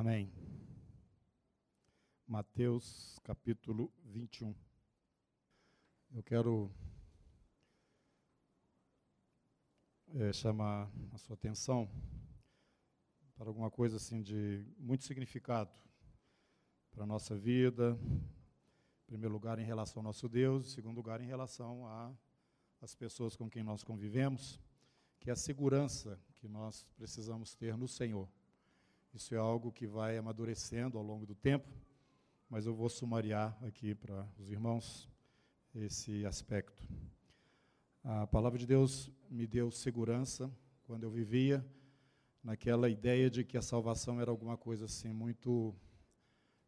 Amém. Mateus capítulo 21. Eu quero é, chamar a sua atenção para alguma coisa assim de muito significado para a nossa vida, em primeiro lugar em relação ao nosso Deus, em segundo lugar em relação às pessoas com quem nós convivemos, que é a segurança que nós precisamos ter no Senhor. Isso é algo que vai amadurecendo ao longo do tempo, mas eu vou sumariar aqui para os irmãos esse aspecto. A palavra de Deus me deu segurança quando eu vivia naquela ideia de que a salvação era alguma coisa assim muito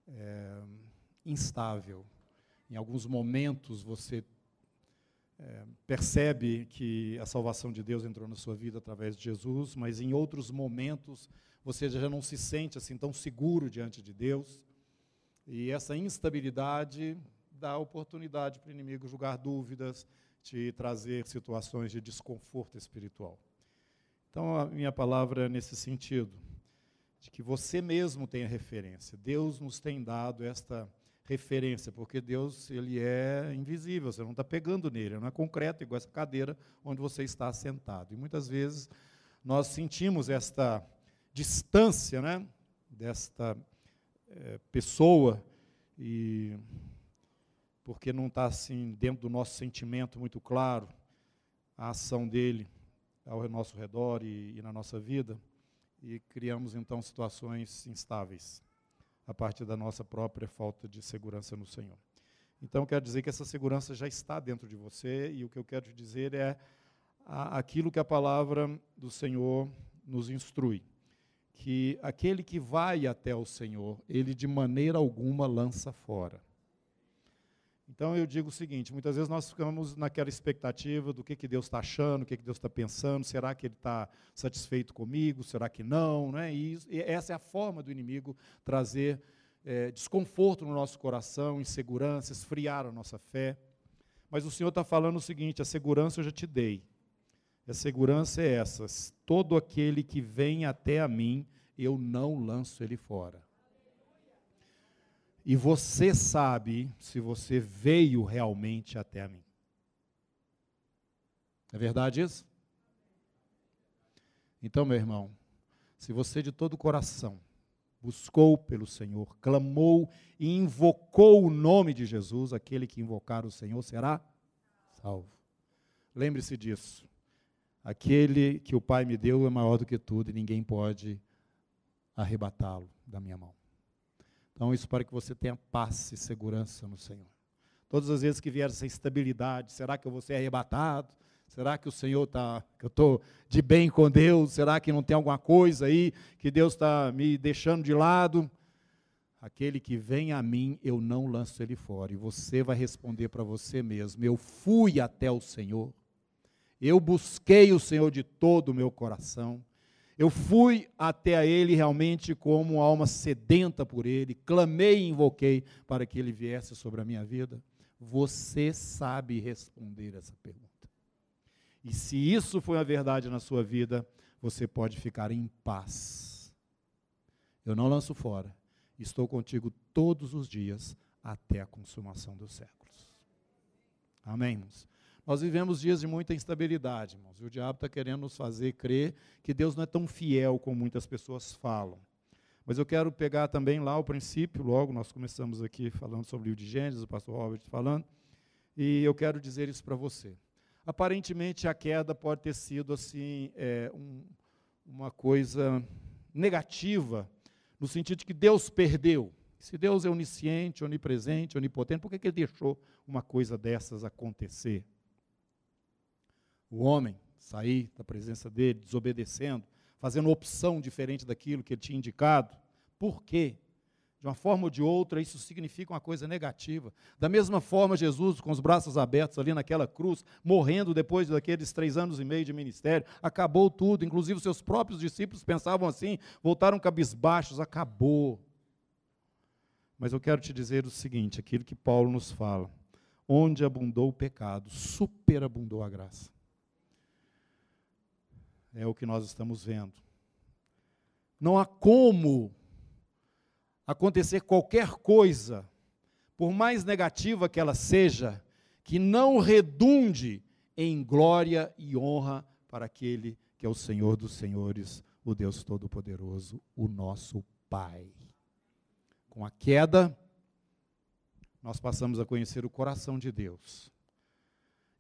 é, instável. Em alguns momentos você é, percebe que a salvação de Deus entrou na sua vida através de Jesus, mas em outros momentos você já não se sente assim tão seguro diante de Deus. E essa instabilidade dá oportunidade para o inimigo julgar dúvidas, te trazer situações de desconforto espiritual. Então, a minha palavra é nesse sentido, de que você mesmo tenha referência. Deus nos tem dado esta referência, porque Deus ele é invisível, você não está pegando nele, não é concreto, igual essa cadeira onde você está sentado. E muitas vezes nós sentimos esta distância né, desta é, pessoa, e porque não está assim dentro do nosso sentimento muito claro a ação dele ao nosso redor e, e na nossa vida, e criamos então situações instáveis a partir da nossa própria falta de segurança no Senhor. Então, quero dizer que essa segurança já está dentro de você, e o que eu quero te dizer é aquilo que a palavra do Senhor nos instrui que aquele que vai até o Senhor, ele de maneira alguma lança fora. Então eu digo o seguinte: muitas vezes nós ficamos naquela expectativa do que, que Deus está achando, o que, que Deus está pensando, será que Ele está satisfeito comigo, será que não? Né? E, e essa é a forma do inimigo trazer é, desconforto no nosso coração, insegurança, esfriar a nossa fé. Mas o Senhor está falando o seguinte: a segurança eu já te dei, a segurança é essa: todo aquele que vem até a mim, eu não lanço ele fora. E você sabe se você veio realmente até a mim. É verdade isso? Então, meu irmão, se você de todo o coração buscou pelo Senhor, clamou e invocou o nome de Jesus, aquele que invocar o Senhor será salvo. Lembre-se disso. Aquele que o Pai me deu é maior do que tudo e ninguém pode arrebatá-lo da minha mão. Então, isso para que você tenha paz e segurança no Senhor. Todas as vezes que vier essa instabilidade, será que eu vou ser arrebatado? Será que o Senhor está, que eu estou de bem com Deus? Será que não tem alguma coisa aí que Deus está me deixando de lado? Aquele que vem a mim, eu não lanço ele fora. E você vai responder para você mesmo: Eu fui até o Senhor eu busquei o Senhor de todo o meu coração. Eu fui até a Ele realmente como alma sedenta por Ele, clamei e invoquei para que Ele viesse sobre a minha vida. Você sabe responder essa pergunta. E se isso foi a verdade na sua vida, você pode ficar em paz. Eu não lanço fora. Estou contigo todos os dias até a consumação dos séculos. Amém, irmãos? Nós vivemos dias de muita instabilidade, irmãos, e o diabo está querendo nos fazer crer que Deus não é tão fiel como muitas pessoas falam. Mas eu quero pegar também lá o princípio, logo nós começamos aqui falando sobre o livro de Gênesis, o pastor Robert falando, e eu quero dizer isso para você. Aparentemente a queda pode ter sido assim é, um, uma coisa negativa, no sentido de que Deus perdeu. Se Deus é onisciente, onipresente, onipotente, por que, que ele deixou uma coisa dessas acontecer? O homem sair da presença dele, desobedecendo, fazendo opção diferente daquilo que ele tinha indicado. Por quê? De uma forma ou de outra, isso significa uma coisa negativa. Da mesma forma, Jesus, com os braços abertos ali naquela cruz, morrendo depois daqueles três anos e meio de ministério, acabou tudo. Inclusive, os seus próprios discípulos pensavam assim, voltaram cabisbaixos, acabou. Mas eu quero te dizer o seguinte: aquilo que Paulo nos fala. Onde abundou o pecado, superabundou a graça é o que nós estamos vendo. Não há como acontecer qualquer coisa, por mais negativa que ela seja, que não redunde em glória e honra para aquele que é o Senhor dos Senhores, o Deus Todo-Poderoso, o nosso Pai. Com a queda, nós passamos a conhecer o coração de Deus.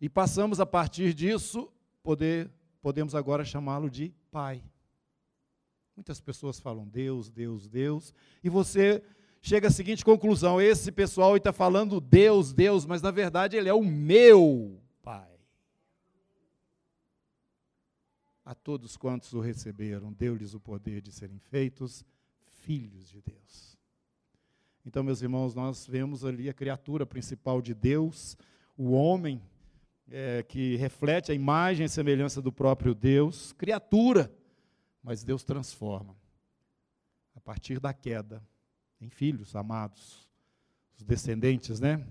E passamos a partir disso, poder, podemos agora chamá-lo de Pai. Muitas pessoas falam Deus, Deus, Deus, e você chega à seguinte conclusão: esse pessoal está falando Deus, Deus, mas na verdade ele é o meu Pai. A todos quantos o receberam, deu-lhes o poder de serem feitos filhos de Deus. Então, meus irmãos, nós vemos ali a criatura principal de Deus, o homem, é, que reflete a imagem e semelhança do próprio Deus, criatura, mas Deus transforma. A partir da queda, em filhos amados, os descendentes né,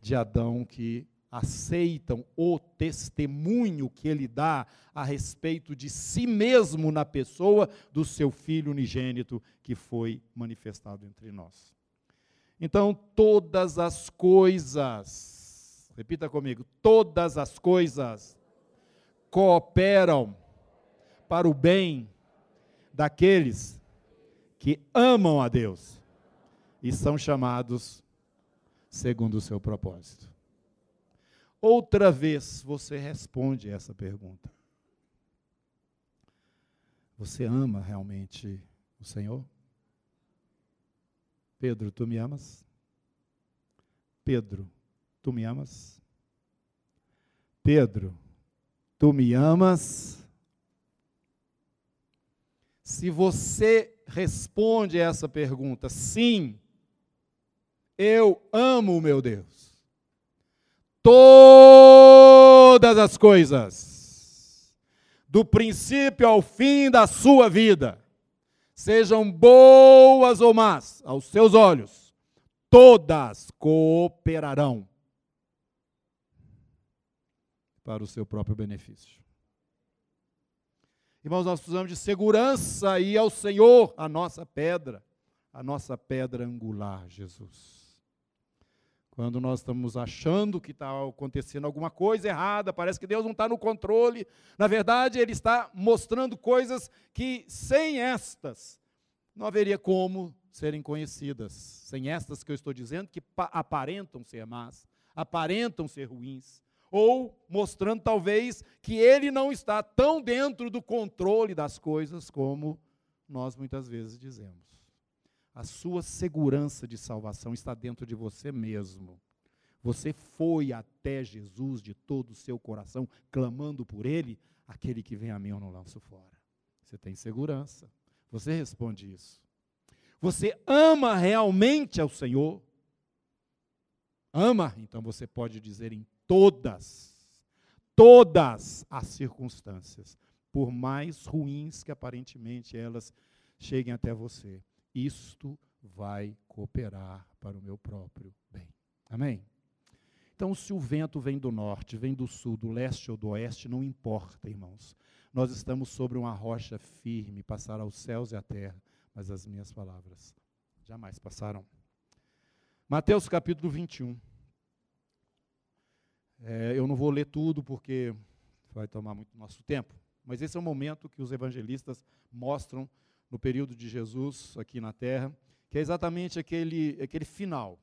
de Adão que aceitam o testemunho que ele dá a respeito de si mesmo na pessoa do seu filho unigênito que foi manifestado entre nós. Então, todas as coisas, repita comigo, todas as coisas cooperam para o bem daqueles que amam a Deus e são chamados segundo o seu propósito. Outra vez você responde essa pergunta. Você ama realmente o Senhor? Pedro, tu me amas? Pedro, tu me amas? Pedro, tu me amas? Se você responde essa pergunta, sim, eu amo o meu Deus todas as coisas, do princípio ao fim da sua vida, sejam boas ou más aos seus olhos, todas cooperarão para o seu próprio benefício. Irmãos, nós precisamos de segurança e ao Senhor, a nossa pedra, a nossa pedra angular, Jesus. Quando nós estamos achando que está acontecendo alguma coisa errada, parece que Deus não está no controle. Na verdade, Ele está mostrando coisas que, sem estas, não haveria como serem conhecidas. Sem estas que eu estou dizendo, que aparentam ser más, aparentam ser ruins. Ou mostrando, talvez, que Ele não está tão dentro do controle das coisas como nós muitas vezes dizemos. A sua segurança de salvação está dentro de você mesmo. Você foi até Jesus de todo o seu coração, clamando por Ele, aquele que vem a mim eu não lanço fora. Você tem segurança. Você responde isso. Você ama realmente ao Senhor? Ama? Então você pode dizer em todas, todas as circunstâncias, por mais ruins que aparentemente elas cheguem até você isto vai cooperar para o meu próprio bem. Amém? Então, se o vento vem do norte, vem do sul, do leste ou do oeste, não importa, irmãos. Nós estamos sobre uma rocha firme, passará os céus e a terra, mas as minhas palavras jamais passarão. Mateus capítulo 21. É, eu não vou ler tudo porque vai tomar muito nosso tempo, mas esse é o momento que os evangelistas mostram no período de Jesus aqui na terra, que é exatamente aquele, aquele final.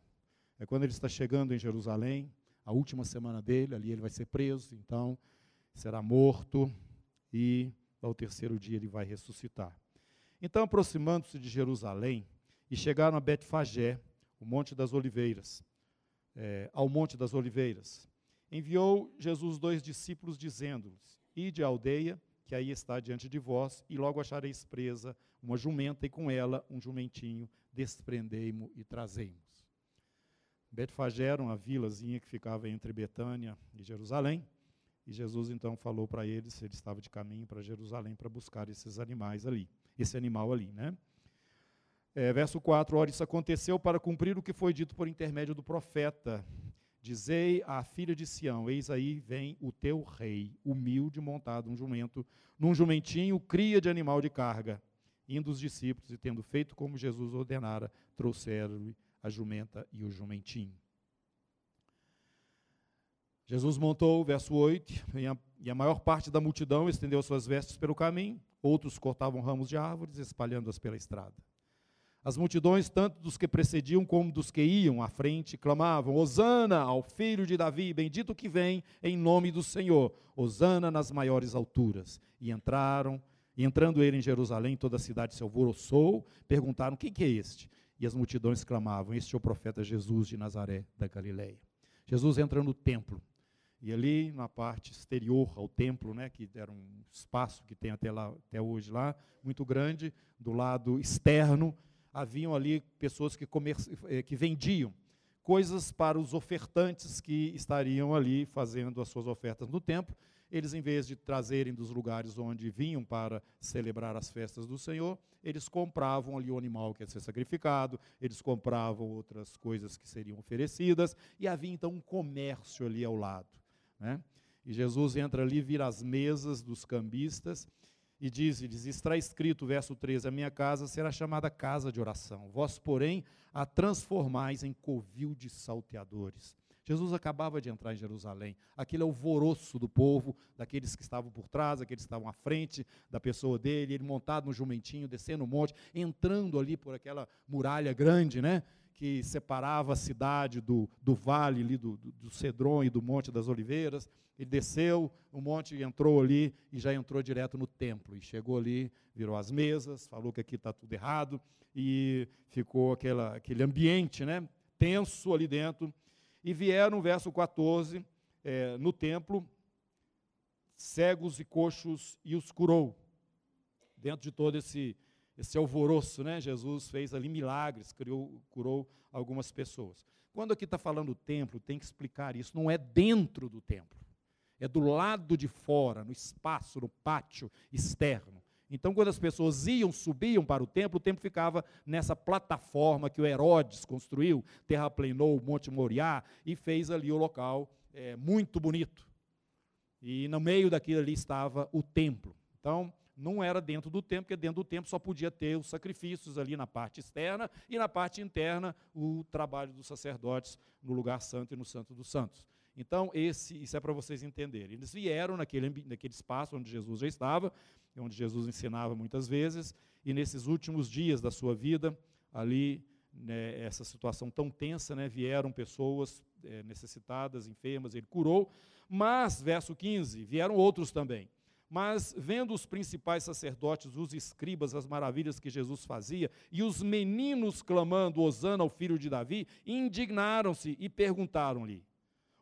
É quando ele está chegando em Jerusalém, a última semana dele, ali ele vai ser preso, então será morto e ao terceiro dia ele vai ressuscitar. Então, aproximando-se de Jerusalém e chegaram a Betfagé, o Monte das Oliveiras, é, ao Monte das Oliveiras, enviou Jesus dois discípulos, dizendo-lhes: Ide à aldeia, que aí está diante de vós, e logo achareis presa uma jumenta e com ela um jumentinho, desprendei-mo e trazei-mos. Betfagé uma vilazinha que ficava entre Betânia e Jerusalém, e Jesus então falou para eles, ele estava de caminho para Jerusalém para buscar esses animais ali, esse animal ali, né? É, verso 4, ora, isso aconteceu para cumprir o que foi dito por intermédio do profeta. Dizei à filha de Sião: Eis aí vem o teu rei, humilde, montado um jumento, num jumentinho, cria de animal de carga. Indo os discípulos e tendo feito como Jesus ordenara, trouxeram-lhe a jumenta e o jumentinho. Jesus montou, verso 8, e a, e a maior parte da multidão estendeu suas vestes pelo caminho, outros cortavam ramos de árvores, espalhando-as pela estrada. As multidões, tanto dos que precediam como dos que iam à frente, clamavam: Hosana ao filho de Davi, bendito que vem em nome do Senhor, Hosana nas maiores alturas. E entraram, e entrando ele em Jerusalém, toda a cidade se alvoroçou, perguntaram: Quem que é este? E as multidões clamavam: Este é o profeta Jesus de Nazaré da Galileia. Jesus entra no templo. E ali na parte exterior ao templo, né, que era um espaço que tem até, lá, até hoje lá, muito grande, do lado externo, haviam ali pessoas que, eh, que vendiam coisas para os ofertantes que estariam ali fazendo as suas ofertas no templo. Eles, em vez de trazerem dos lugares onde vinham para celebrar as festas do Senhor, eles compravam ali o animal que ia ser sacrificado, eles compravam outras coisas que seriam oferecidas, e havia então um comércio ali ao lado. Né? E Jesus entra ali, vira as mesas dos cambistas e diz-lhes: Está escrito, verso 13: A minha casa será chamada casa de oração, vós, porém, a transformais em covil de salteadores. Jesus acabava de entrar em Jerusalém, aquele alvoroço do povo, daqueles que estavam por trás, daqueles que estavam à frente da pessoa dele, ele montado no jumentinho, descendo o monte, entrando ali por aquela muralha grande, né? Que separava a cidade do, do vale ali, do, do, do Cedron e do Monte das Oliveiras. Ele desceu o monte entrou ali e já entrou direto no templo. E chegou ali, virou as mesas, falou que aqui está tudo errado e ficou aquela, aquele ambiente né, tenso ali dentro. E vieram, verso 14, é, no templo, cegos e coxos e os curou. Dentro de todo esse, esse alvoroço, né, Jesus fez ali milagres, criou, curou algumas pessoas. Quando aqui está falando templo, tem que explicar isso, não é dentro do templo é do lado de fora, no espaço, no pátio externo. Então, quando as pessoas iam, subiam para o templo, o templo ficava nessa plataforma que o Herodes construiu, terraplenou o Monte Moriá e fez ali o local é, muito bonito. E no meio daquilo ali estava o templo. Então, não era dentro do templo, porque dentro do templo só podia ter os sacrifícios ali na parte externa e na parte interna o trabalho dos sacerdotes no lugar santo e no santo dos santos. Então, esse, isso é para vocês entenderem. Eles vieram naquele, naquele espaço onde Jesus já estava, onde Jesus ensinava muitas vezes, e nesses últimos dias da sua vida, ali, né, essa situação tão tensa, né, vieram pessoas é, necessitadas, enfermas, ele curou, mas, verso 15, vieram outros também. Mas, vendo os principais sacerdotes, os escribas, as maravilhas que Jesus fazia, e os meninos clamando, Osana ao filho de Davi, indignaram-se e perguntaram-lhe: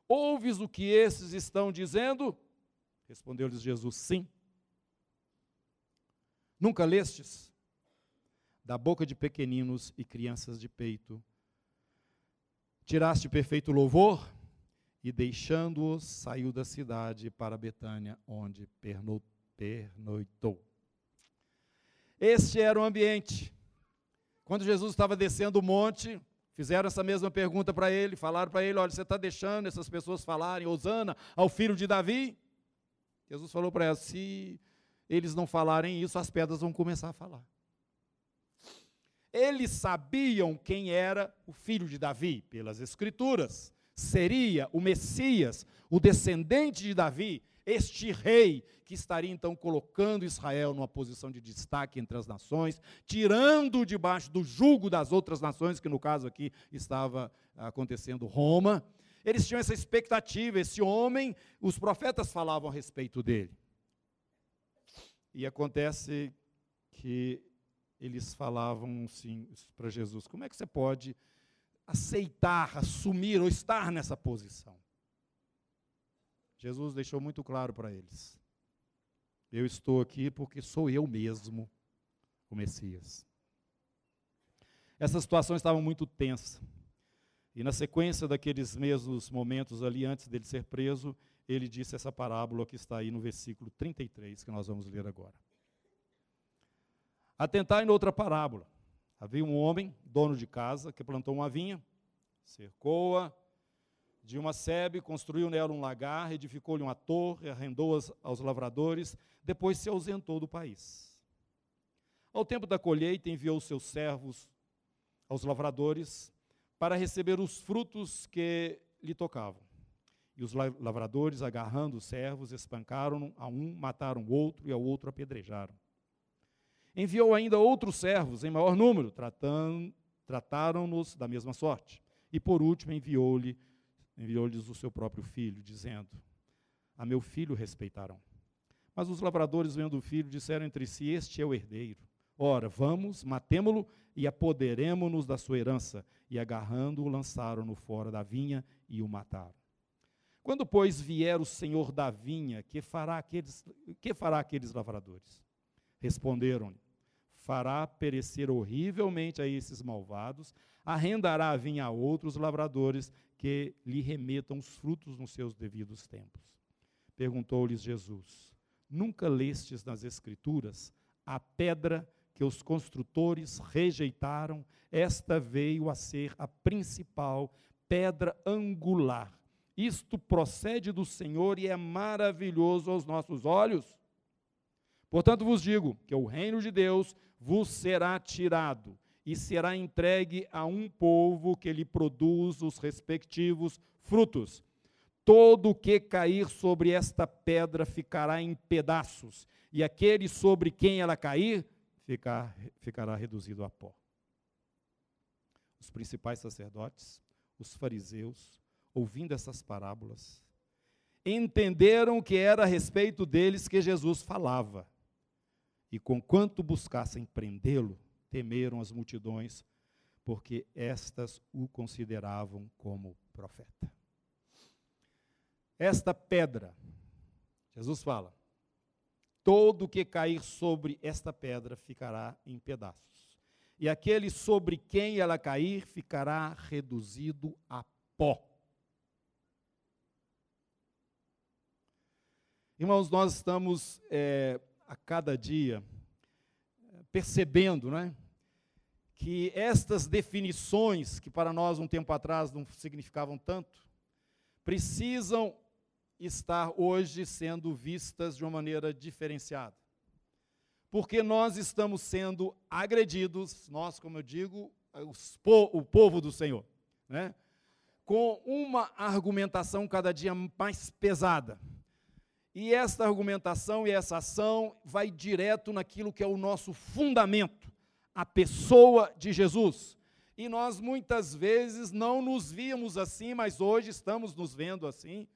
Ouves o que esses estão dizendo? Respondeu-lhes Jesus: Sim. Nunca lestes? Da boca de pequeninos e crianças de peito, tiraste perfeito louvor? E deixando-os, saiu da cidade para Betânia, onde pernoitou. Este era o ambiente. Quando Jesus estava descendo o monte, Fizeram essa mesma pergunta para ele, falaram para ele: olha, você está deixando essas pessoas falarem, Osana, ao filho de Davi? Jesus falou para elas: se eles não falarem isso, as pedras vão começar a falar. Eles sabiam quem era o filho de Davi, pelas Escrituras. Seria o Messias, o descendente de Davi, este rei que estaria então colocando Israel numa posição de destaque entre as nações, tirando debaixo do jugo das outras nações, que no caso aqui estava acontecendo Roma. Eles tinham essa expectativa, esse homem, os profetas falavam a respeito dele. E acontece que eles falavam assim para Jesus: como é que você pode aceitar, assumir ou estar nessa posição? Jesus deixou muito claro para eles: eu estou aqui porque sou eu mesmo o Messias. Essa situação estava muito tensa. E na sequência daqueles mesmos momentos ali, antes dele ser preso, ele disse essa parábola que está aí no versículo 33, que nós vamos ler agora. Atentai em outra parábola. Havia um homem, dono de casa, que plantou uma vinha, cercou-a, de uma sebe, construiu nela um lagar, edificou-lhe uma torre, arrendou-as aos lavradores, depois se ausentou do país. Ao tempo da colheita, enviou seus servos aos lavradores para receber os frutos que lhe tocavam. E os lavradores, agarrando os servos, espancaram a um, mataram o outro e ao outro apedrejaram. Enviou ainda outros servos em maior número, trataram-nos da mesma sorte. E por último enviou-lhe enviou-lhes o seu próprio filho, dizendo: A meu filho respeitarão. Mas os lavradores, vendo o filho, disseram entre si: Este é o herdeiro. Ora, vamos, matemo-lo e apoderemo-nos da sua herança. E agarrando-o, lançaram-no fora da vinha e o mataram. Quando, pois, vier o senhor da vinha, que fará aqueles, que fará aqueles lavradores? Responderam-lhe: Fará perecer horrivelmente a esses malvados, arrendará a vinha a outros lavradores que lhe remetam os frutos nos seus devidos tempos. Perguntou-lhes Jesus: Nunca lestes nas Escrituras a pedra que os construtores rejeitaram, esta veio a ser a principal pedra angular. Isto procede do Senhor e é maravilhoso aos nossos olhos. Portanto, vos digo que o reino de Deus vos será tirado e será entregue a um povo que lhe produz os respectivos frutos. Todo o que cair sobre esta pedra ficará em pedaços, e aquele sobre quem ela cair ficar, ficará reduzido a pó. Os principais sacerdotes, os fariseus, ouvindo essas parábolas, entenderam que era a respeito deles que Jesus falava. E conquanto buscassem prendê-lo, temeram as multidões, porque estas o consideravam como profeta. Esta pedra, Jesus fala, todo que cair sobre esta pedra ficará em pedaços. E aquele sobre quem ela cair ficará reduzido a pó. Irmãos, nós estamos é, a cada dia percebendo, né, que estas definições que para nós um tempo atrás não significavam tanto, precisam estar hoje sendo vistas de uma maneira diferenciada. Porque nós estamos sendo agredidos, nós, como eu digo, po o povo do Senhor, né? com uma argumentação cada dia mais pesada. E esta argumentação e essa ação vai direto naquilo que é o nosso fundamento, a pessoa de Jesus. E nós muitas vezes não nos víamos assim, mas hoje estamos nos vendo assim,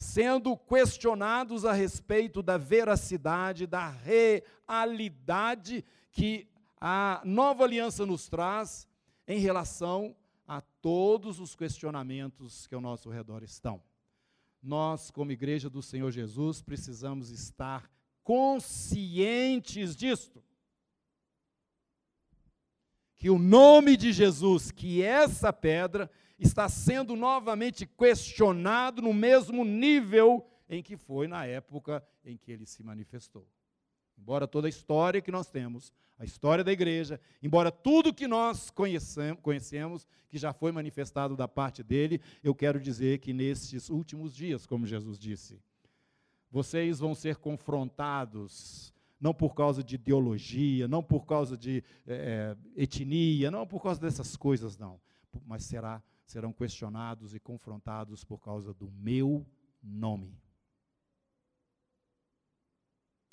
sendo questionados a respeito da veracidade, da realidade que a nova aliança nos traz em relação a todos os questionamentos que ao nosso redor estão. Nós, como igreja do Senhor Jesus, precisamos estar conscientes disto. Que o nome de Jesus, que essa pedra, está sendo novamente questionado no mesmo nível em que foi na época em que ele se manifestou. Embora toda a história que nós temos, a história da igreja, embora tudo que nós conhecemos, que já foi manifestado da parte dele, eu quero dizer que nesses últimos dias, como Jesus disse, vocês vão ser confrontados, não por causa de ideologia, não por causa de é, etnia, não por causa dessas coisas, não, mas será serão questionados e confrontados por causa do meu nome.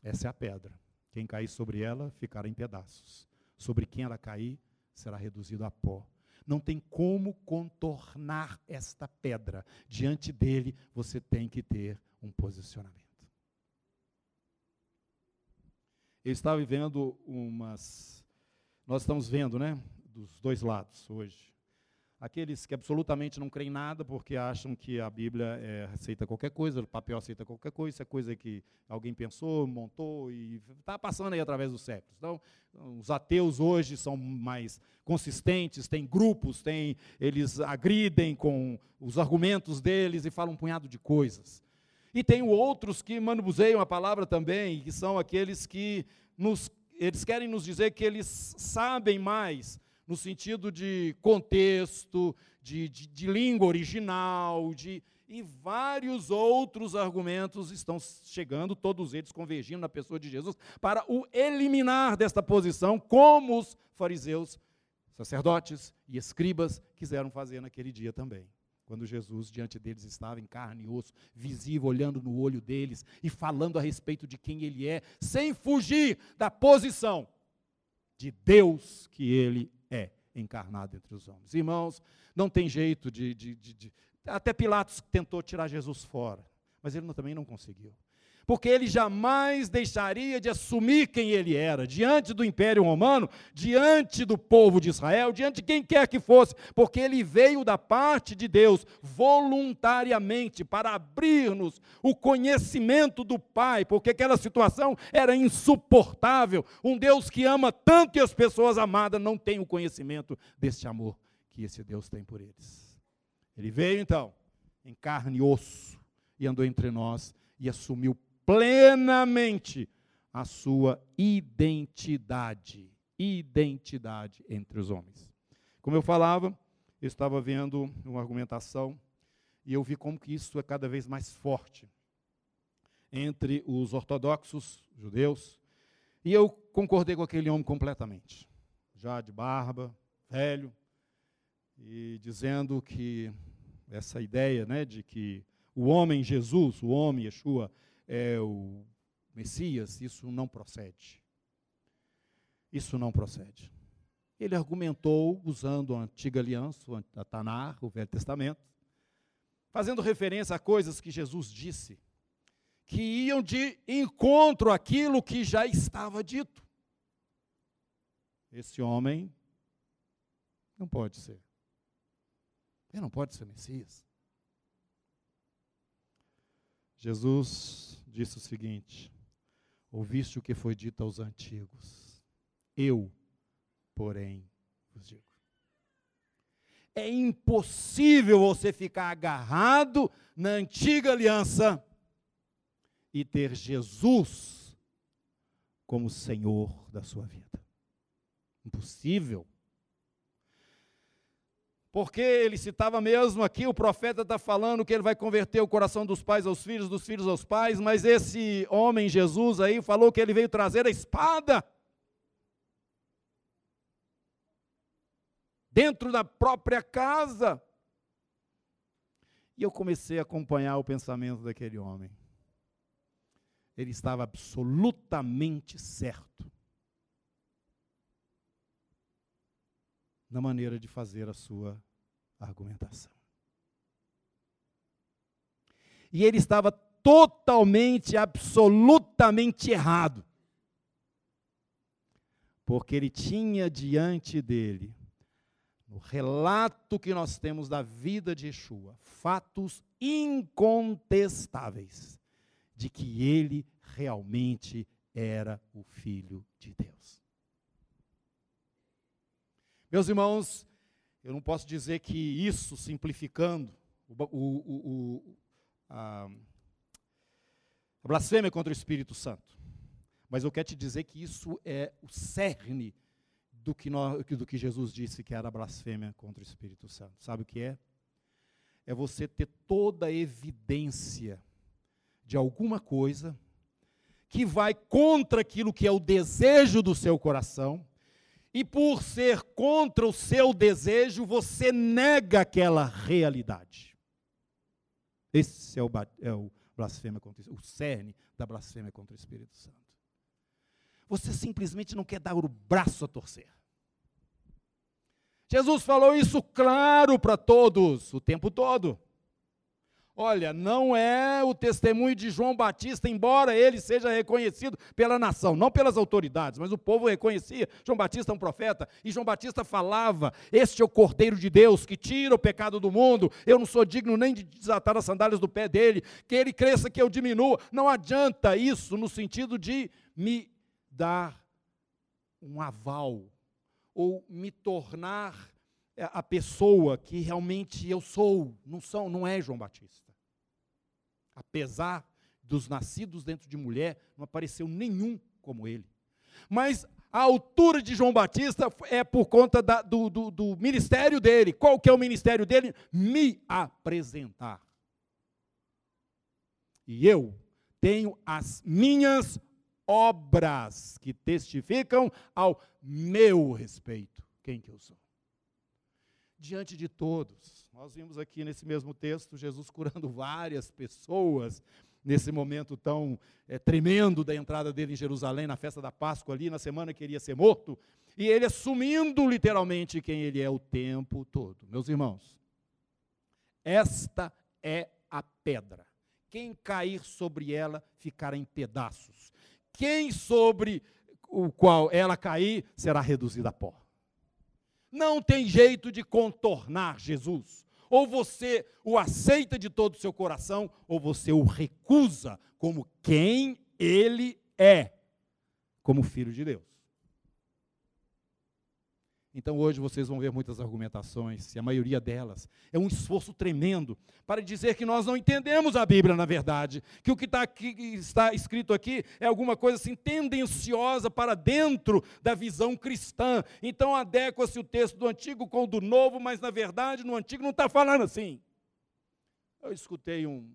Essa é a pedra. Quem cair sobre ela ficará em pedaços. Sobre quem ela cair será reduzido a pó. Não tem como contornar esta pedra. Diante dele você tem que ter um posicionamento. Eu estava vivendo umas. Nós estamos vendo, né? Dos dois lados hoje aqueles que absolutamente não creem nada porque acham que a Bíblia é, aceita qualquer coisa, o papel aceita qualquer coisa, isso é coisa que alguém pensou, montou e está passando aí através dos séculos. Então, os ateus hoje são mais consistentes, têm grupos, têm, eles agridem com os argumentos deles e falam um punhado de coisas. E tem outros que manubuseiam a palavra também, que são aqueles que nos, eles querem nos dizer que eles sabem mais no sentido de contexto, de, de, de língua original, de, e vários outros argumentos estão chegando, todos eles convergindo na pessoa de Jesus, para o eliminar desta posição, como os fariseus, sacerdotes e escribas quiseram fazer naquele dia também. Quando Jesus diante deles estava em carne e osso, visível, olhando no olho deles e falando a respeito de quem ele é, sem fugir da posição de Deus que ele encarnado entre os homens. Irmãos, não tem jeito de, de, de, de até Pilatos tentou tirar Jesus fora, mas ele também não conseguiu. Porque ele jamais deixaria de assumir quem ele era, diante do Império Romano, diante do povo de Israel, diante de quem quer que fosse, porque ele veio da parte de Deus voluntariamente para abrir-nos o conhecimento do Pai, porque aquela situação era insuportável. Um Deus que ama tanto e as pessoas amadas não têm o conhecimento deste amor que esse Deus tem por eles. Ele veio então em carne e osso e andou entre nós e assumiu plenamente a sua identidade, identidade entre os homens. Como eu falava, eu estava vendo uma argumentação e eu vi como que isso é cada vez mais forte entre os ortodoxos judeus, e eu concordei com aquele homem completamente. Já de barba, velho, e dizendo que essa ideia né, de que o homem Jesus, o homem Yeshua, é o Messias, isso não procede. Isso não procede. Ele argumentou usando a antiga aliança, a Tanar, o Velho Testamento, fazendo referência a coisas que Jesus disse, que iam de encontro àquilo que já estava dito. Esse homem não pode ser. Ele não pode ser Messias. Jesus disse o seguinte: Ouviste o que foi dito aos antigos, eu, porém, vos digo. É impossível você ficar agarrado na antiga aliança e ter Jesus como Senhor da sua vida. Impossível. Porque ele citava mesmo aqui, o profeta está falando que ele vai converter o coração dos pais aos filhos, dos filhos aos pais, mas esse homem, Jesus, aí, falou que ele veio trazer a espada. Dentro da própria casa. E eu comecei a acompanhar o pensamento daquele homem. Ele estava absolutamente certo na maneira de fazer a sua argumentação. E ele estava totalmente, absolutamente errado. Porque ele tinha diante dele, no relato que nós temos da vida de Yeshua, fatos incontestáveis de que ele realmente era o Filho de Deus. Meus irmãos, eu não posso dizer que isso, simplificando, o, o, o, a, a blasfêmia contra o Espírito Santo, mas eu quero te dizer que isso é o cerne do que, nós, do que Jesus disse que era blasfêmia contra o Espírito Santo. Sabe o que é? É você ter toda a evidência de alguma coisa que vai contra aquilo que é o desejo do seu coração e por ser contra o seu desejo, você nega aquela realidade. Esse é o, é o blasfêmia contra o cerne da blasfêmia contra o Espírito Santo. Você simplesmente não quer dar o braço a torcer. Jesus falou isso claro para todos, o tempo todo. Olha, não é o testemunho de João Batista, embora ele seja reconhecido pela nação, não pelas autoridades, mas o povo reconhecia João Batista um profeta, e João Batista falava: Este é o Cordeiro de Deus que tira o pecado do mundo, eu não sou digno nem de desatar as sandálias do pé dele, que ele cresça, que eu diminua. Não adianta isso no sentido de me dar um aval, ou me tornar eh, a pessoa que realmente eu sou, não são, não é João Batista. Apesar dos nascidos dentro de mulher, não apareceu nenhum como ele. Mas a altura de João Batista é por conta da, do, do, do ministério dele. Qual que é o ministério dele? Me apresentar. E eu tenho as minhas obras que testificam ao meu respeito. Quem que eu sou? Diante de todos. Nós vimos aqui nesse mesmo texto Jesus curando várias pessoas nesse momento tão é, tremendo da entrada dele em Jerusalém, na festa da Páscoa ali, na semana que ele ia ser morto, e ele assumindo literalmente quem ele é o tempo todo. Meus irmãos, esta é a pedra. Quem cair sobre ela ficará em pedaços. Quem sobre o qual ela cair será reduzida a pó. Não tem jeito de contornar Jesus. Ou você o aceita de todo o seu coração, ou você o recusa como quem ele é, como filho de Deus. Então hoje vocês vão ver muitas argumentações, e a maioria delas é um esforço tremendo para dizer que nós não entendemos a Bíblia, na verdade, que o que está, aqui, está escrito aqui é alguma coisa assim tendenciosa para dentro da visão cristã. Então adequa-se o texto do Antigo com o do Novo, mas na verdade no Antigo não está falando assim. Eu escutei um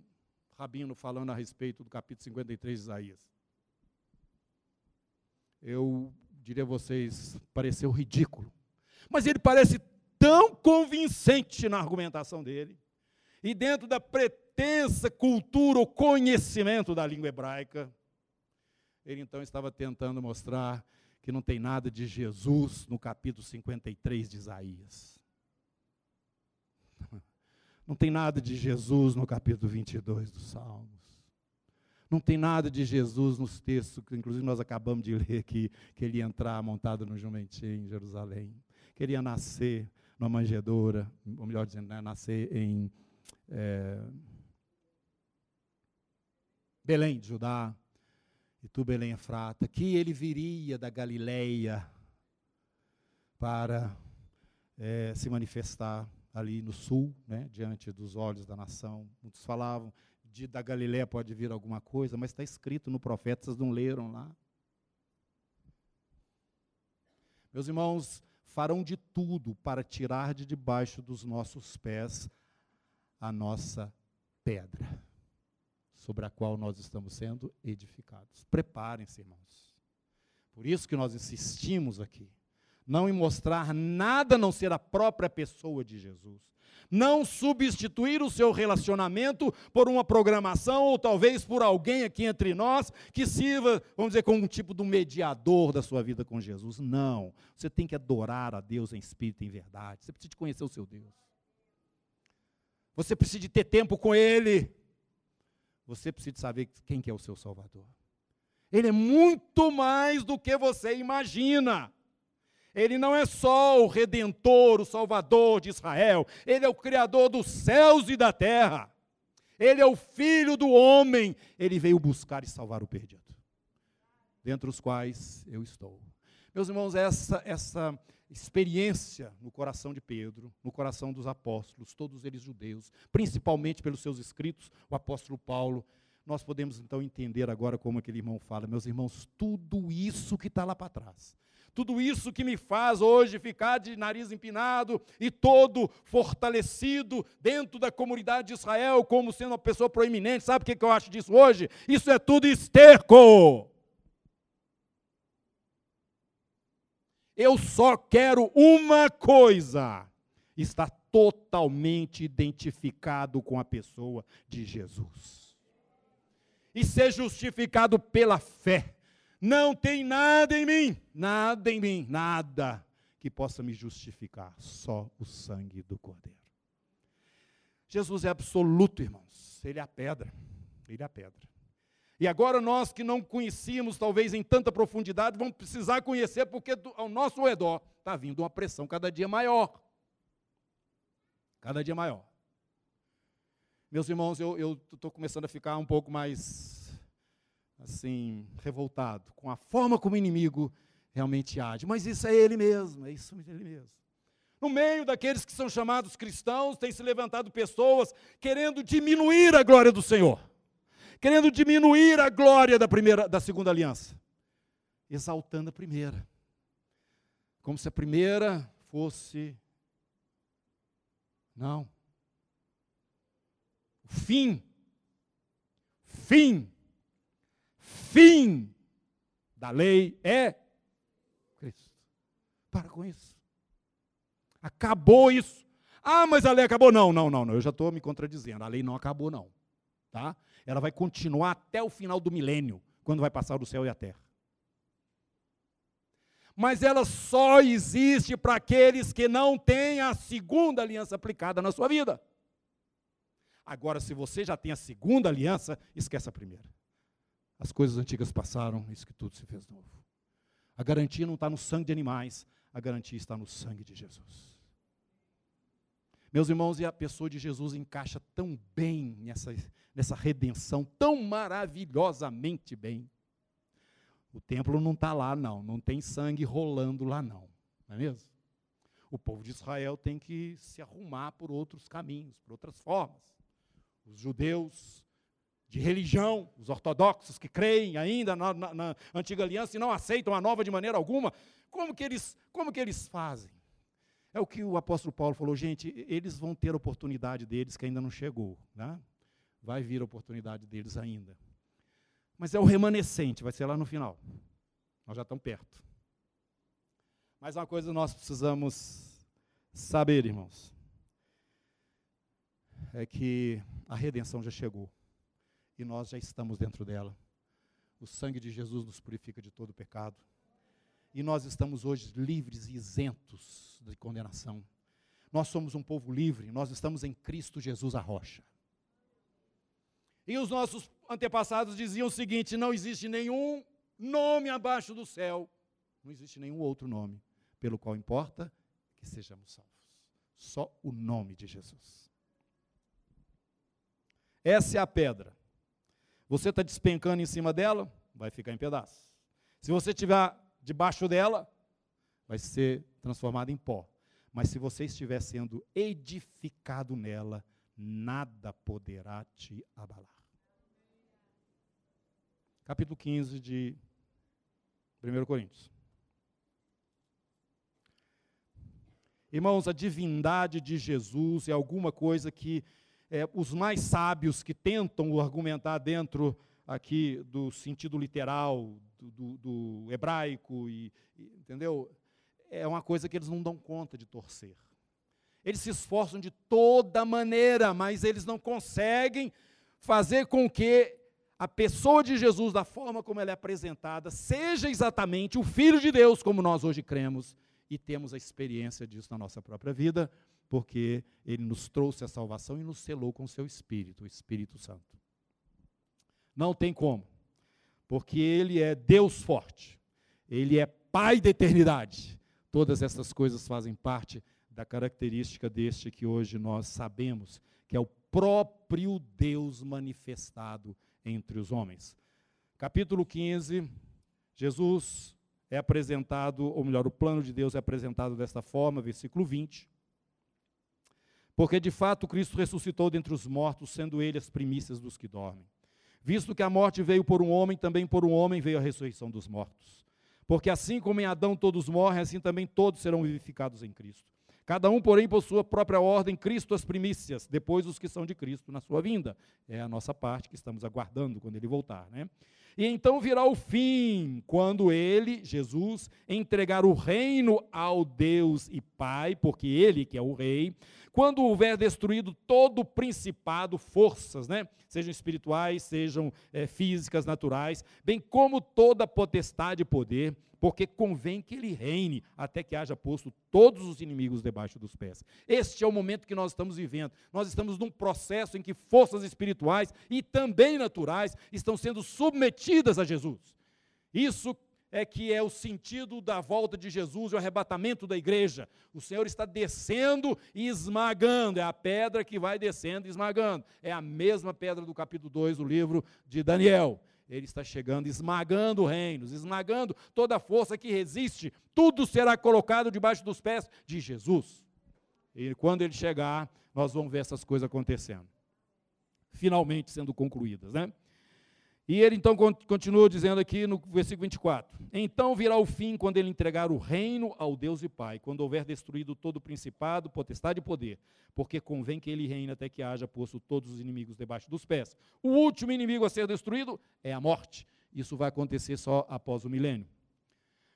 rabino falando a respeito do capítulo 53 de Isaías. Eu diria a vocês, pareceu ridículo mas ele parece tão convincente na argumentação dele, e dentro da pretensa cultura ou conhecimento da língua hebraica, ele então estava tentando mostrar que não tem nada de Jesus no capítulo 53 de Isaías. Não tem nada de Jesus no capítulo 22 dos Salmos. Não tem nada de Jesus nos textos, que inclusive nós acabamos de ler aqui, que ele ia entrar montado no jumentinho em Jerusalém queria nascer numa manjedoura, ou melhor dizendo, né, nascer em é, Belém de Judá, e tu, Belém Efrata, que ele viria da Galileia para é, se manifestar ali no sul, né, diante dos olhos da nação. Muitos falavam de da Galileia pode vir alguma coisa, mas está escrito no profeta, vocês não leram lá. Meus irmãos, farão de tudo para tirar de debaixo dos nossos pés a nossa pedra, sobre a qual nós estamos sendo edificados. Preparem-se, irmãos. Por isso que nós insistimos aqui, não em mostrar nada a não ser a própria pessoa de Jesus não substituir o seu relacionamento por uma programação ou talvez por alguém aqui entre nós que sirva, vamos dizer, como um tipo de mediador da sua vida com Jesus. Não. Você tem que adorar a Deus em espírito e em verdade. Você precisa conhecer o seu Deus. Você precisa de ter tempo com Ele. Você precisa saber quem que é o seu Salvador. Ele é muito mais do que você imagina. Ele não é só o redentor, o salvador de Israel, ele é o criador dos céus e da terra. Ele é o filho do homem, ele veio buscar e salvar o perdido. Dentre os quais eu estou. Meus irmãos, essa essa experiência no coração de Pedro, no coração dos apóstolos, todos eles judeus, principalmente pelos seus escritos, o apóstolo Paulo, nós podemos então entender agora como aquele irmão fala, meus irmãos, tudo isso que está lá para trás, tudo isso que me faz hoje ficar de nariz empinado e todo fortalecido dentro da comunidade de Israel, como sendo uma pessoa proeminente. Sabe o que eu acho disso hoje? Isso é tudo esterco. Eu só quero uma coisa: estar totalmente identificado com a pessoa de Jesus. E ser justificado pela fé não tem nada em mim, nada em mim, nada que possa me justificar, só o sangue do Cordeiro. Jesus é absoluto, irmãos. Ele é a pedra. Ele é a pedra. E agora nós que não conhecíamos, talvez em tanta profundidade, vamos precisar conhecer, porque do, ao nosso redor está vindo uma pressão cada dia maior. Cada dia maior. Meus irmãos, eu estou começando a ficar um pouco mais assim, revoltado com a forma como o inimigo realmente age. Mas isso é ele mesmo, é isso ele mesmo. No meio daqueles que são chamados cristãos, tem se levantado pessoas querendo diminuir a glória do Senhor, querendo diminuir a glória da primeira, da segunda aliança, exaltando a primeira. Como se a primeira fosse. Não. O fim. Fim. Fim da lei é Cristo. Para com isso. Acabou isso. Ah, mas a lei acabou. Não, não, não, não. Eu já estou me contradizendo. A lei não acabou, não. Tá? Ela vai continuar até o final do milênio, quando vai passar o céu e a terra. Mas ela só existe para aqueles que não têm a segunda aliança aplicada na sua vida. Agora, se você já tem a segunda aliança, esquece a primeira. As coisas antigas passaram, isso que tudo se fez novo. A garantia não está no sangue de animais, a garantia está no sangue de Jesus. Meus irmãos, e a pessoa de Jesus encaixa tão bem nessa, nessa redenção, tão maravilhosamente bem. O templo não está lá, não, não tem sangue rolando lá, não, não é mesmo? O povo de Israel tem que se arrumar por outros caminhos, por outras formas. Os judeus de religião, os ortodoxos que creem ainda na, na, na antiga aliança e não aceitam a nova de maneira alguma, como que eles, como que eles fazem? É o que o apóstolo Paulo falou, gente, eles vão ter a oportunidade deles que ainda não chegou. Né? Vai vir a oportunidade deles ainda. Mas é o remanescente, vai ser lá no final. Nós já estamos perto. Mas uma coisa nós precisamos saber, irmãos, é que a redenção já chegou e nós já estamos dentro dela. O sangue de Jesus nos purifica de todo pecado e nós estamos hoje livres e isentos de condenação. Nós somos um povo livre, nós estamos em Cristo Jesus a rocha. E os nossos antepassados diziam o seguinte: não existe nenhum nome abaixo do céu, não existe nenhum outro nome pelo qual importa que sejamos salvos. Só o nome de Jesus. Essa é a pedra. Você está despencando em cima dela, vai ficar em pedaços. Se você tiver debaixo dela, vai ser transformada em pó. Mas se você estiver sendo edificado nela, nada poderá te abalar. Capítulo 15 de 1 Coríntios. Irmãos, a divindade de Jesus é alguma coisa que é, os mais sábios que tentam argumentar dentro aqui do sentido literal do, do, do hebraico, e, e, entendeu? É uma coisa que eles não dão conta de torcer. Eles se esforçam de toda maneira, mas eles não conseguem fazer com que a pessoa de Jesus, da forma como ela é apresentada, seja exatamente o Filho de Deus, como nós hoje cremos e temos a experiência disso na nossa própria vida, porque ele nos trouxe a salvação e nos selou com o seu Espírito, o Espírito Santo. Não tem como porque Ele é Deus forte, Ele é Pai da eternidade. Todas essas coisas fazem parte da característica deste que hoje nós sabemos, que é o próprio Deus manifestado entre os homens. Capítulo 15, Jesus é apresentado, ou melhor, o plano de Deus é apresentado desta forma, versículo 20. Porque de fato Cristo ressuscitou dentre os mortos, sendo ele as primícias dos que dormem. Visto que a morte veio por um homem, também por um homem veio a ressurreição dos mortos. Porque assim como em Adão todos morrem, assim também todos serão vivificados em Cristo. Cada um, porém, por sua própria ordem, Cristo as primícias, depois os que são de Cristo na sua vinda. É a nossa parte que estamos aguardando quando ele voltar, né? E então virá o fim, quando ele, Jesus, entregar o reino ao Deus e Pai, porque ele que é o rei, quando houver destruído todo principado, forças, né? sejam espirituais, sejam é, físicas, naturais, bem como toda potestade e poder, porque convém que ele reine até que haja posto todos os inimigos debaixo dos pés. Este é o momento que nós estamos vivendo. Nós estamos num processo em que forças espirituais e também naturais estão sendo submetidas a Jesus. Isso é que é o sentido da volta de Jesus e o arrebatamento da igreja. O Senhor está descendo e esmagando, é a pedra que vai descendo e esmagando. É a mesma pedra do capítulo 2 do livro de Daniel. Ele está chegando, esmagando reinos, esmagando toda força que resiste. Tudo será colocado debaixo dos pés de Jesus. E quando ele chegar, nós vamos ver essas coisas acontecendo. Finalmente sendo concluídas, né? E ele então continua dizendo aqui no versículo 24: Então virá o fim quando ele entregar o reino ao Deus e Pai, quando houver destruído todo o principado, potestade e poder, porque convém que ele reine até que haja posto todos os inimigos debaixo dos pés. O último inimigo a ser destruído é a morte. Isso vai acontecer só após o milênio.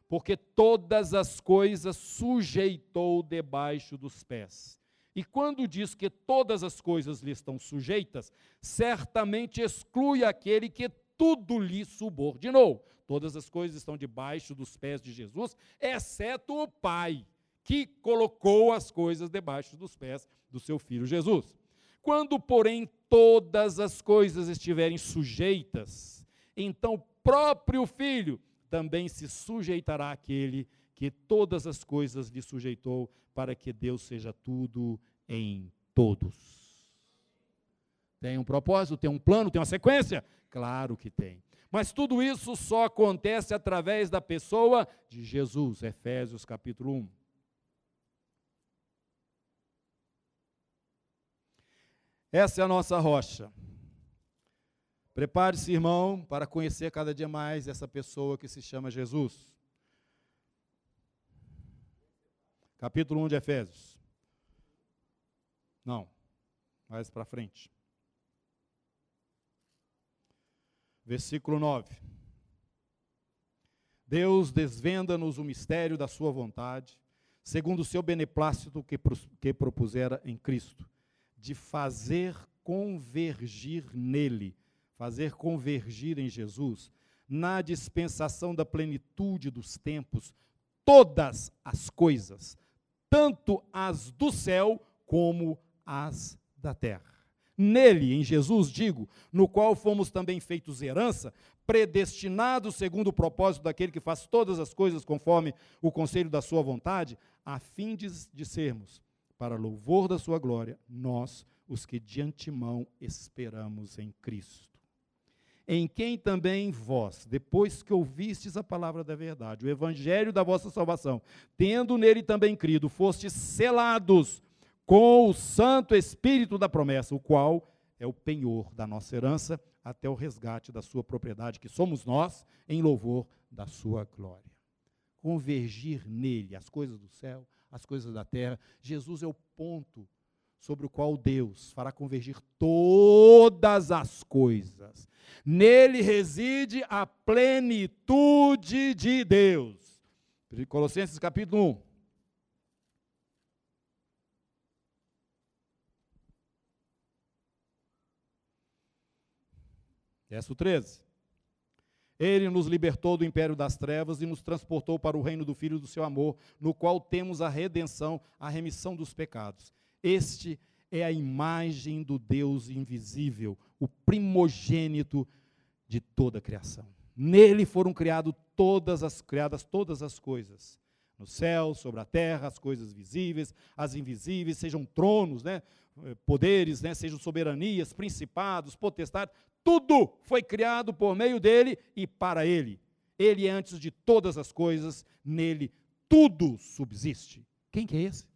Porque todas as coisas sujeitou debaixo dos pés. E quando diz que todas as coisas lhe estão sujeitas, certamente exclui aquele que tudo lhe subordinou. Todas as coisas estão debaixo dos pés de Jesus, exceto o Pai, que colocou as coisas debaixo dos pés do seu filho Jesus. Quando, porém, todas as coisas estiverem sujeitas, então o próprio filho também se sujeitará àquele que todas as coisas lhe sujeitou, para que Deus seja tudo em todos. Tem um propósito, tem um plano, tem uma sequência? Claro que tem. Mas tudo isso só acontece através da pessoa de Jesus, Efésios capítulo 1. Essa é a nossa rocha. Prepare-se, irmão, para conhecer cada dia mais essa pessoa que se chama Jesus. Capítulo 1 de Efésios. Não, mais para frente. Versículo 9. Deus desvenda-nos o mistério da sua vontade, segundo o seu beneplácito que, que propusera em Cristo, de fazer convergir nele, fazer convergir em Jesus, na dispensação da plenitude dos tempos, todas as coisas, tanto as do céu como as da terra. Nele, em Jesus, digo, no qual fomos também feitos herança, predestinados segundo o propósito daquele que faz todas as coisas conforme o conselho da sua vontade, a fim de, de sermos, para louvor da sua glória, nós, os que de antemão esperamos em Cristo. Em quem também vós, depois que ouvistes a palavra da verdade, o evangelho da vossa salvação, tendo nele também crido, fostes selados com o Santo Espírito da promessa, o qual é o penhor da nossa herança até o resgate da sua propriedade, que somos nós, em louvor da sua glória. Convergir nele as coisas do céu, as coisas da terra. Jesus é o ponto sobre o qual Deus fará convergir todas as coisas. Nele reside a plenitude de Deus. Colossenses capítulo 1. Verso 13. Ele nos libertou do império das trevas e nos transportou para o reino do Filho do seu amor, no qual temos a redenção, a remissão dos pecados. Este é a imagem do Deus invisível, o primogênito de toda a criação. Nele foram todas as, criadas todas as coisas, no céu, sobre a terra, as coisas visíveis, as invisíveis, sejam tronos, né, poderes, né, sejam soberanias, principados, potestades, tudo foi criado por meio dele e para ele. Ele é antes de todas as coisas, nele tudo subsiste. Quem que é esse?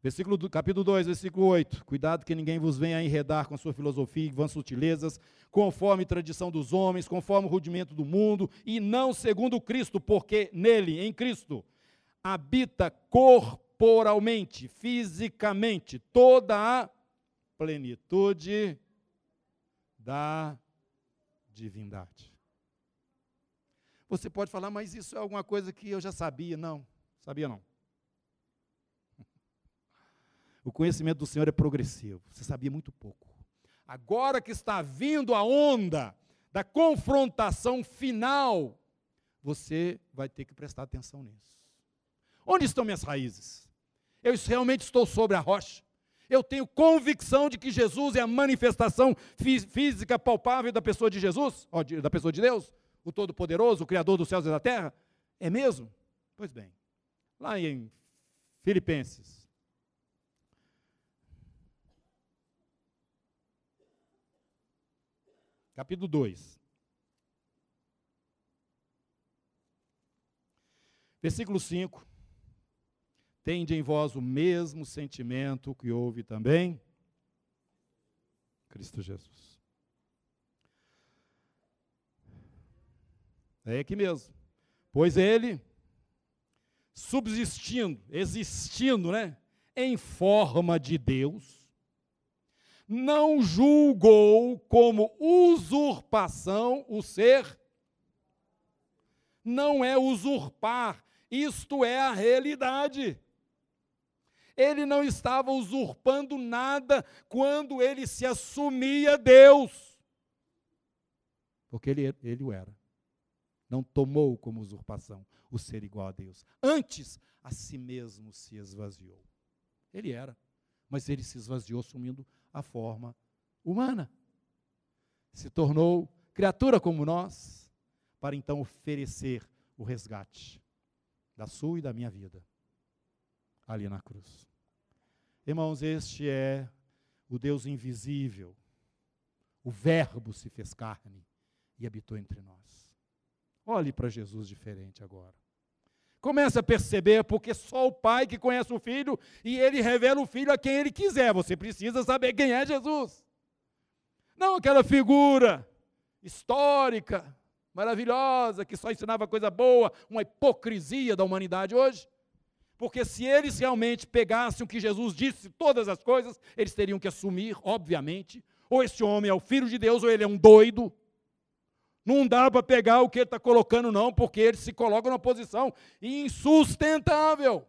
Versículo do, capítulo 2, versículo 8. Cuidado que ninguém vos venha enredar com a sua filosofia e vãs sutilezas, conforme tradição dos homens, conforme o rudimento do mundo, e não segundo Cristo, porque nele, em Cristo, habita corpo corporalmente, fisicamente, toda a plenitude da divindade. Você pode falar, mas isso é alguma coisa que eu já sabia. Não, sabia não. O conhecimento do Senhor é progressivo. Você sabia muito pouco. Agora que está vindo a onda da confrontação final, você vai ter que prestar atenção nisso. Onde estão minhas raízes? Eu realmente estou sobre a rocha. Eu tenho convicção de que Jesus é a manifestação física palpável da pessoa de Jesus, da pessoa de Deus, o Todo-Poderoso, o Criador dos céus e da terra. É mesmo? Pois bem, lá em Filipenses, capítulo 2. Versículo 5 tende em vós o mesmo sentimento que houve também Cristo Jesus. É aqui mesmo. Pois ele, subsistindo, existindo, né? Em forma de Deus, não julgou como usurpação o ser. Não é usurpar, isto é a realidade. Ele não estava usurpando nada quando ele se assumia Deus. Porque ele, ele o era. Não tomou como usurpação o ser igual a Deus. Antes, a si mesmo se esvaziou. Ele era, mas ele se esvaziou assumindo a forma humana. Se tornou criatura como nós, para então oferecer o resgate da sua e da minha vida ali na cruz. Irmãos, este é o Deus invisível. O Verbo se fez carne e habitou entre nós. Olhe para Jesus diferente agora. Comece a perceber, porque só o Pai que conhece o Filho e ele revela o Filho a quem ele quiser. Você precisa saber quem é Jesus. Não aquela figura histórica, maravilhosa, que só ensinava coisa boa, uma hipocrisia da humanidade hoje. Porque se eles realmente pegassem o que Jesus disse, todas as coisas, eles teriam que assumir, obviamente, ou esse homem é o filho de Deus, ou ele é um doido, não dá para pegar o que ele está colocando, não, porque ele se coloca numa posição insustentável.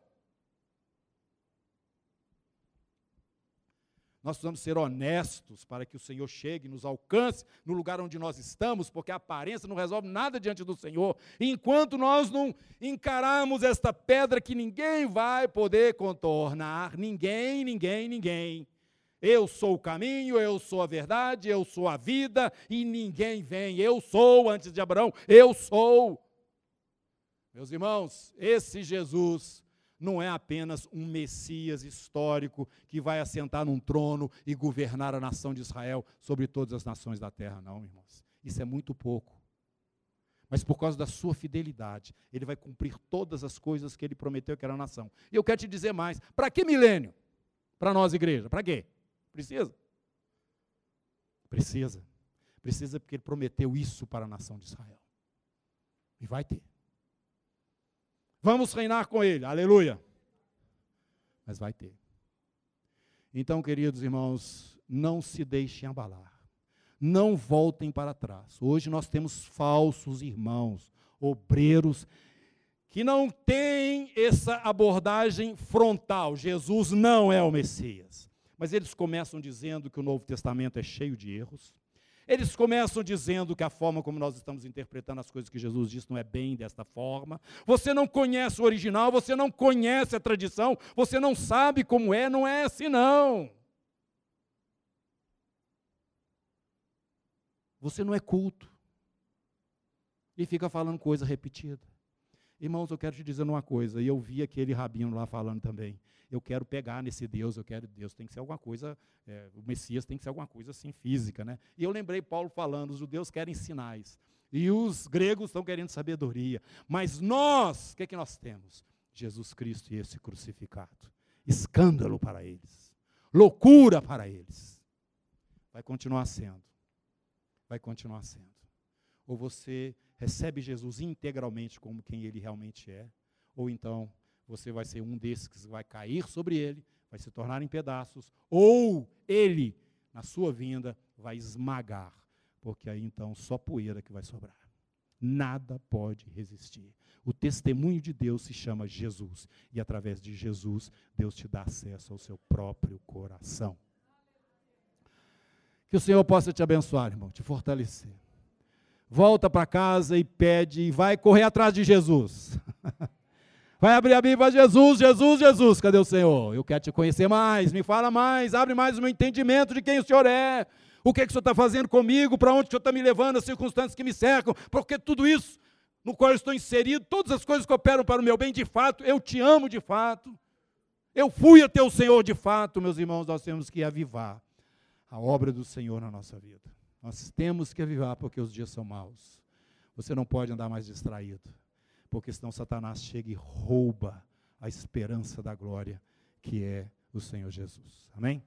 Nós precisamos ser honestos para que o Senhor chegue, nos alcance no lugar onde nós estamos, porque a aparência não resolve nada diante do Senhor. Enquanto nós não encararmos esta pedra que ninguém vai poder contornar, ninguém, ninguém, ninguém, eu sou o caminho, eu sou a verdade, eu sou a vida, e ninguém vem. Eu sou, antes de Abraão, eu sou. Meus irmãos, esse Jesus não é apenas um Messias histórico que vai assentar num trono e governar a nação de Israel sobre todas as nações da terra, não, irmãos. Isso é muito pouco. Mas por causa da sua fidelidade, ele vai cumprir todas as coisas que ele prometeu que era a nação. E eu quero te dizer mais: para que milênio? Para nós, igreja? Para quê? Precisa? Precisa. Precisa porque ele prometeu isso para a nação de Israel. E vai ter. Vamos reinar com ele, aleluia. Mas vai ter. Então, queridos irmãos, não se deixem abalar. Não voltem para trás. Hoje nós temos falsos irmãos, obreiros, que não têm essa abordagem frontal. Jesus não é o Messias. Mas eles começam dizendo que o Novo Testamento é cheio de erros. Eles começam dizendo que a forma como nós estamos interpretando as coisas que Jesus disse não é bem desta forma. Você não conhece o original, você não conhece a tradição, você não sabe como é, não é assim não. Você não é culto. E fica falando coisa repetida. Irmãos, eu quero te dizer uma coisa, e eu vi aquele rabino lá falando também eu quero pegar nesse Deus, eu quero Deus, tem que ser alguma coisa, é, o Messias tem que ser alguma coisa assim física, né? E eu lembrei Paulo falando, os judeus querem sinais, e os gregos estão querendo sabedoria, mas nós, o que é que nós temos? Jesus Cristo e esse crucificado. Escândalo para eles, loucura para eles. Vai continuar sendo, vai continuar sendo. Ou você recebe Jesus integralmente como quem ele realmente é, ou então você vai ser um desses que vai cair sobre ele, vai se tornar em pedaços, ou ele, na sua vinda, vai esmagar, porque aí então só poeira que vai sobrar. Nada pode resistir. O testemunho de Deus se chama Jesus, e através de Jesus, Deus te dá acesso ao seu próprio coração. Que o Senhor possa te abençoar, irmão, te fortalecer. Volta para casa e pede, e vai correr atrás de Jesus. Vai abrir a Bíblia, Jesus, Jesus, Jesus. Cadê o Senhor? Eu quero te conhecer mais, me fala mais, abre mais o meu entendimento de quem o Senhor é. O que, é que o Senhor está fazendo comigo, para onde o Senhor está me levando, as circunstâncias que me cercam, porque tudo isso no qual eu estou inserido, todas as coisas que operam para o meu bem, de fato, eu te amo de fato. Eu fui até o Senhor de fato, meus irmãos, nós temos que avivar a obra do Senhor na nossa vida. Nós temos que avivar porque os dias são maus. Você não pode andar mais distraído porque senão Satanás chega e rouba a esperança da glória que é o Senhor Jesus. Amém?